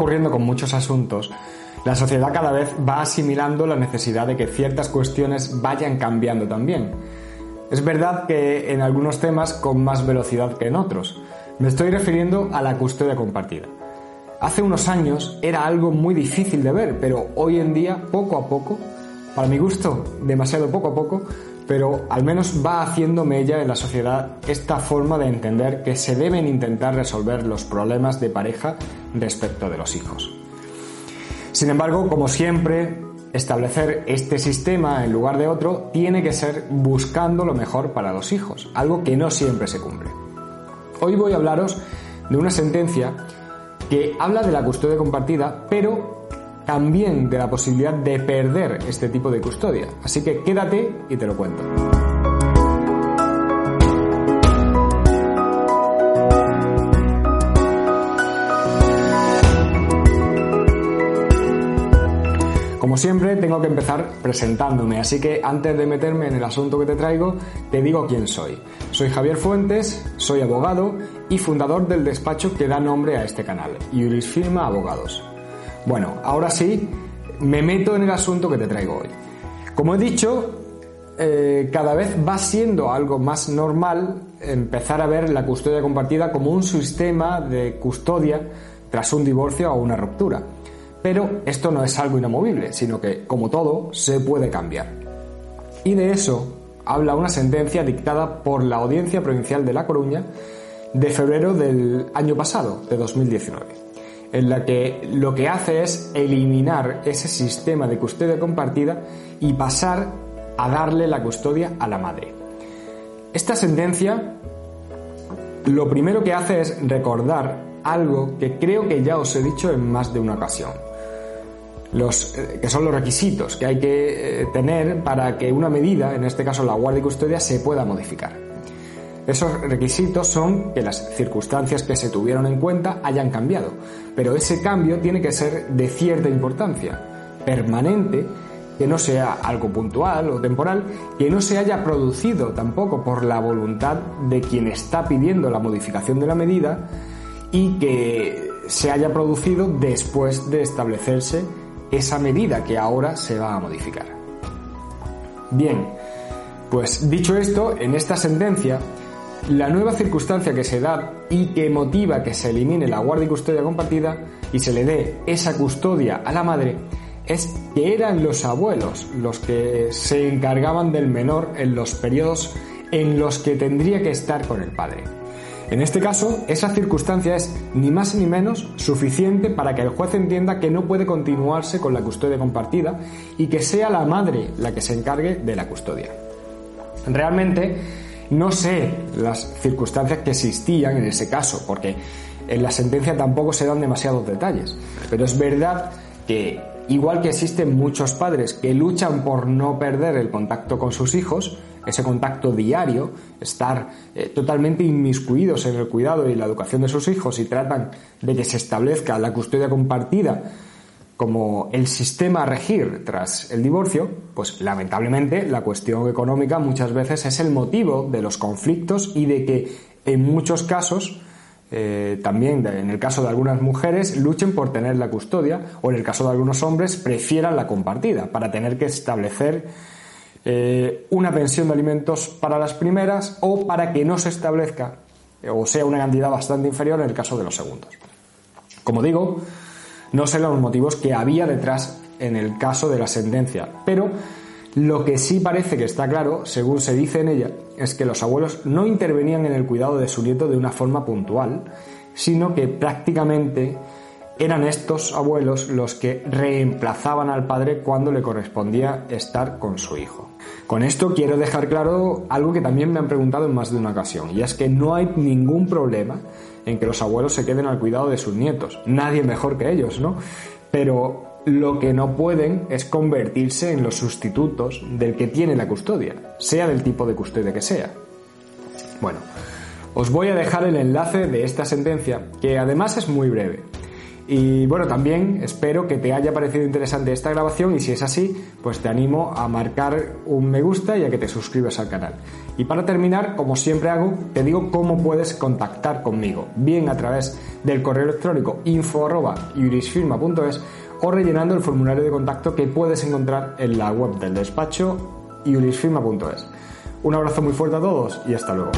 ocurriendo con muchos asuntos, la sociedad cada vez va asimilando la necesidad de que ciertas cuestiones vayan cambiando también. Es verdad que en algunos temas con más velocidad que en otros. Me estoy refiriendo a la custodia compartida. Hace unos años era algo muy difícil de ver, pero hoy en día, poco a poco, para mi gusto, demasiado poco a poco, pero al menos va haciendo mella en la sociedad esta forma de entender que se deben intentar resolver los problemas de pareja respecto de los hijos. Sin embargo, como siempre, establecer este sistema en lugar de otro tiene que ser buscando lo mejor para los hijos, algo que no siempre se cumple. Hoy voy a hablaros de una sentencia que habla de la custodia compartida, pero también de la posibilidad de perder este tipo de custodia. Así que quédate y te lo cuento. Como siempre, tengo que empezar presentándome, así que antes de meterme en el asunto que te traigo, te digo quién soy. Soy Javier Fuentes, soy abogado y fundador del despacho que da nombre a este canal, Juris Firma Abogados. Bueno, ahora sí, me meto en el asunto que te traigo hoy. Como he dicho, eh, cada vez va siendo algo más normal empezar a ver la custodia compartida como un sistema de custodia tras un divorcio o una ruptura. Pero esto no es algo inamovible, sino que, como todo, se puede cambiar. Y de eso habla una sentencia dictada por la Audiencia Provincial de La Coruña de febrero del año pasado, de 2019, en la que lo que hace es eliminar ese sistema de custodia compartida y pasar a darle la custodia a la madre. Esta sentencia lo primero que hace es recordar algo que creo que ya os he dicho en más de una ocasión los, eh, que son los requisitos que hay que eh, tener para que una medida, en este caso la guardia y custodia, se pueda modificar. Esos requisitos son que las circunstancias que se tuvieron en cuenta hayan cambiado, pero ese cambio tiene que ser de cierta importancia, permanente, que no sea algo puntual o temporal, que no se haya producido tampoco por la voluntad de quien está pidiendo la modificación de la medida y que se haya producido después de establecerse esa medida que ahora se va a modificar. Bien, pues dicho esto, en esta sentencia, la nueva circunstancia que se da y que motiva que se elimine la guardia y custodia compartida y se le dé esa custodia a la madre es que eran los abuelos los que se encargaban del menor en los periodos en los que tendría que estar con el padre. En este caso, esa circunstancia es ni más ni menos suficiente para que el juez entienda que no puede continuarse con la custodia compartida y que sea la madre la que se encargue de la custodia. Realmente no sé las circunstancias que existían en ese caso, porque en la sentencia tampoco se dan demasiados detalles, pero es verdad que igual que existen muchos padres que luchan por no perder el contacto con sus hijos, ese contacto diario, estar eh, totalmente inmiscuidos en el cuidado y la educación de sus hijos y tratan de que se establezca la custodia compartida como el sistema a regir tras el divorcio, pues lamentablemente la cuestión económica muchas veces es el motivo de los conflictos y de que en muchos casos eh, también en el caso de algunas mujeres luchen por tener la custodia o en el caso de algunos hombres prefieran la compartida para tener que establecer eh, una pensión de alimentos para las primeras o para que no se establezca o sea una cantidad bastante inferior en el caso de los segundos. Como digo, no sé los motivos que había detrás en el caso de la sentencia, pero lo que sí parece que está claro, según se dice en ella, es que los abuelos no intervenían en el cuidado de su nieto de una forma puntual, sino que prácticamente eran estos abuelos los que reemplazaban al padre cuando le correspondía estar con su hijo. Con esto quiero dejar claro algo que también me han preguntado en más de una ocasión, y es que no hay ningún problema en que los abuelos se queden al cuidado de sus nietos. Nadie mejor que ellos, ¿no? Pero lo que no pueden es convertirse en los sustitutos del que tiene la custodia, sea del tipo de custodia que sea. Bueno, os voy a dejar el enlace de esta sentencia, que además es muy breve Y bueno, también espero que te haya parecido interesante esta grabación y si es así, pues te animo a marcar un me gusta y a que te suscribas al canal. Y para terminar, como siempre hago, te digo cómo puedes contactar conmigo, bien a través del correo electrónico info@jurisfirma.es o rellenando el formulario de contacto que puedes encontrar en la web del despacho jurisfirma.es. Un abrazo muy fuerte a todos y hasta luego.